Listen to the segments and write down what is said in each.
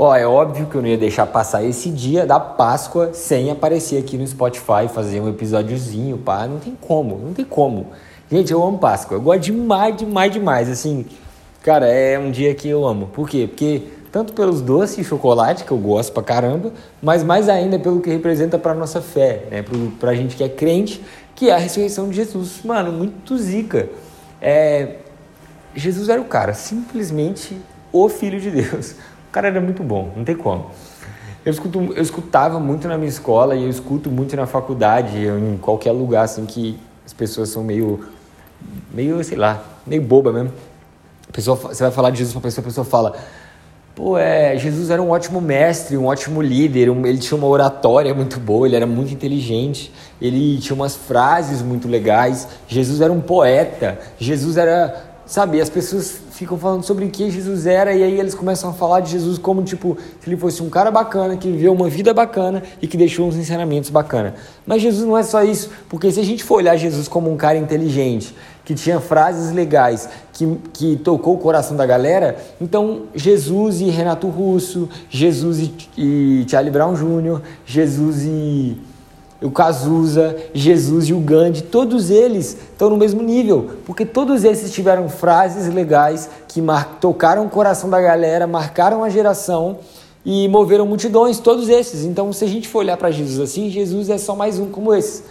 Ó, é óbvio que eu não ia deixar passar esse dia da Páscoa sem aparecer aqui no Spotify, fazer um episódiozinho, pá. Não tem como, não tem como. Gente, eu amo Páscoa. Eu gosto demais, demais, demais. Assim, cara, é um dia que eu amo. Por quê? Porque tanto pelos doces de chocolate, que eu gosto pra caramba, mas mais ainda pelo que representa pra nossa fé, né? Pro, pra gente que é crente, que é a ressurreição de Jesus. Mano, muito zica. É, Jesus era o cara, simplesmente o Filho de Deus. O cara era muito bom, não tem como. Eu, escuto, eu escutava muito na minha escola e eu escuto muito na faculdade, em qualquer lugar assim que as pessoas são meio, meio sei lá, meio boba mesmo. Pessoa, você vai falar de Jesus para pessoa, a pessoa fala, pô, é, Jesus era um ótimo mestre, um ótimo líder, um, ele tinha uma oratória muito boa, ele era muito inteligente, ele tinha umas frases muito legais, Jesus era um poeta, Jesus era Sabe, as pessoas ficam falando sobre o que Jesus era e aí eles começam a falar de Jesus como tipo se ele fosse um cara bacana que viveu uma vida bacana e que deixou uns ensinamentos bacana. Mas Jesus não é só isso, porque se a gente for olhar Jesus como um cara inteligente, que tinha frases legais, que, que tocou o coração da galera, então Jesus e Renato Russo, Jesus e, e Charlie Brown Jr., Jesus e o Cazuza, Jesus e o Gandhi, todos eles estão no mesmo nível, porque todos esses tiveram frases legais que tocaram o coração da galera, marcaram a geração e moveram multidões, todos esses. Então, se a gente for olhar para Jesus assim, Jesus é só mais um como esse.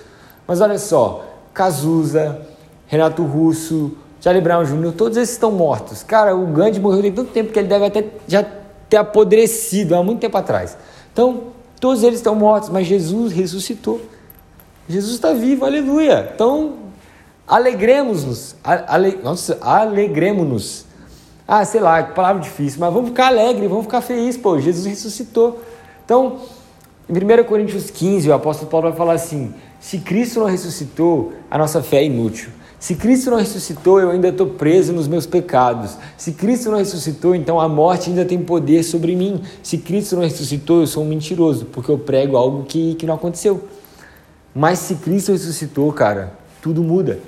Mas olha só, Cazuza, Renato Russo, Charlie Brown Jr., todos esses estão mortos. Cara, o Gandhi morreu tem tanto tempo que ele deve até já ter apodrecido há muito tempo atrás. Então, Todos eles estão mortos, mas Jesus ressuscitou. Jesus está vivo, aleluia. Então, alegremos-nos. Ale, nossa, alegremos-nos. Ah, sei lá, que palavra difícil, mas vamos ficar alegre, vamos ficar felizes, pô, Jesus ressuscitou. Então, em 1 Coríntios 15, o apóstolo Paulo vai falar assim: se Cristo não ressuscitou, a nossa fé é inútil. Se Cristo não ressuscitou, eu ainda estou preso nos meus pecados. Se Cristo não ressuscitou, então a morte ainda tem poder sobre mim. Se Cristo não ressuscitou, eu sou um mentiroso, porque eu prego algo que, que não aconteceu. Mas se Cristo ressuscitou, cara, tudo muda.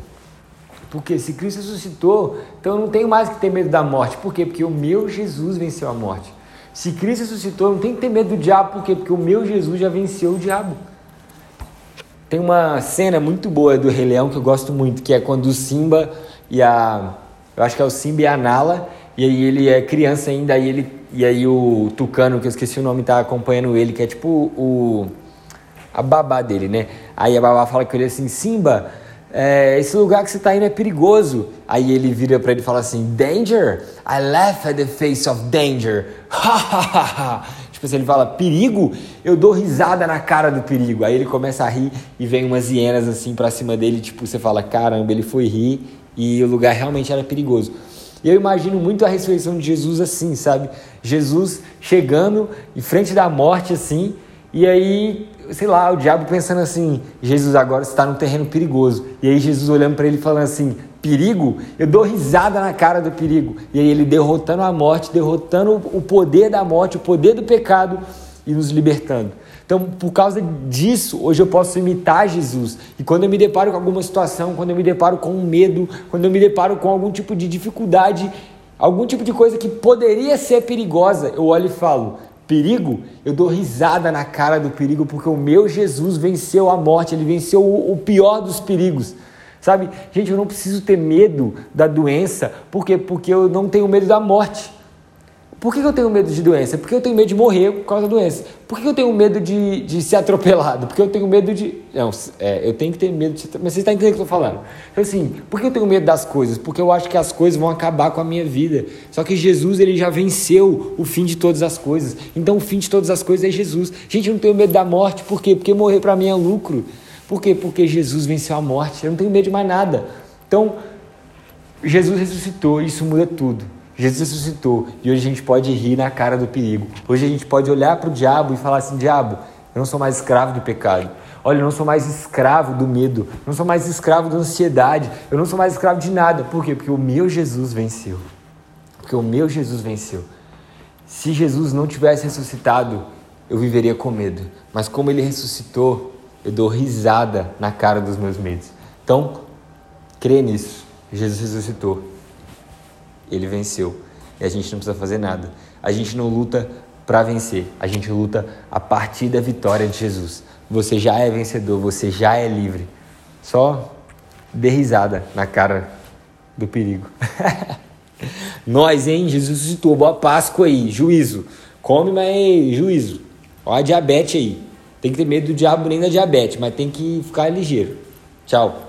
Porque se Cristo ressuscitou, então eu não tenho mais que ter medo da morte. Por quê? Porque o meu Jesus venceu a morte. Se Cristo ressuscitou, eu não tenho que ter medo do diabo. Por quê? Porque o meu Jesus já venceu o diabo. Tem uma cena muito boa do Rei Leão que eu gosto muito, que é quando o Simba e a. Eu acho que é o Simba e a Nala, e aí ele é criança ainda, e, ele, e aí o Tucano, que eu esqueci o nome, tá acompanhando ele, que é tipo o. a babá dele, né? Aí a babá fala com ele assim: Simba, é, esse lugar que você está indo é perigoso. Aí ele vira para ele e fala assim: Danger? I laugh at the face of danger. Tipo assim, ele fala perigo, eu dou risada na cara do perigo. Aí ele começa a rir e vem umas hienas assim pra cima dele, tipo, você fala, caramba, ele foi rir e o lugar realmente era perigoso. E eu imagino muito a ressurreição de Jesus assim, sabe? Jesus chegando em frente da morte assim, e aí, sei lá, o diabo pensando assim: Jesus agora está num terreno perigoso. E aí Jesus olhando para ele falando assim: perigo, eu dou risada na cara do perigo. E aí ele derrotando a morte, derrotando o poder da morte, o poder do pecado e nos libertando. Então, por causa disso, hoje eu posso imitar Jesus. E quando eu me deparo com alguma situação, quando eu me deparo com um medo, quando eu me deparo com algum tipo de dificuldade, algum tipo de coisa que poderia ser perigosa, eu olho e falo: perigo, eu dou risada na cara do perigo, porque o meu Jesus venceu a morte, ele venceu o pior dos perigos. Sabe? Gente, eu não preciso ter medo da doença, por quê? Porque eu não tenho medo da morte. Por que eu tenho medo de doença? Porque eu tenho medo de morrer por causa da doença. Por que eu tenho medo de, de ser atropelado? Porque eu tenho medo de. Não, é, eu tenho que ter medo de. Mas você está entendendo o que eu estou falando? Então, assim, por que eu tenho medo das coisas? Porque eu acho que as coisas vão acabar com a minha vida. Só que Jesus, ele já venceu o fim de todas as coisas. Então, o fim de todas as coisas é Jesus. Gente, eu não tenho medo da morte. Por quê? Porque morrer para mim é lucro. Por quê? Porque Jesus venceu a morte. Eu não tenho medo de mais nada. Então, Jesus ressuscitou isso muda tudo. Jesus ressuscitou e hoje a gente pode rir na cara do perigo. Hoje a gente pode olhar para o diabo e falar assim: diabo, eu não sou mais escravo do pecado. Olha, eu não sou mais escravo do medo, eu não sou mais escravo da ansiedade, eu não sou mais escravo de nada. Por quê? Porque o meu Jesus venceu. Porque o meu Jesus venceu. Se Jesus não tivesse ressuscitado, eu viveria com medo. Mas como ele ressuscitou, eu dou risada na cara dos meus medos. Então, crê nisso. Jesus ressuscitou. Ele venceu. E a gente não precisa fazer nada. A gente não luta para vencer. A gente luta a partir da vitória de Jesus. Você já é vencedor, você já é livre. Só dê risada na cara do perigo. Nós, hein? Jesus citou, boa Páscoa aí, juízo. Come, mas juízo. Olha a diabetes aí. Tem que ter medo do diabo nem da diabetes, mas tem que ficar ligeiro. Tchau.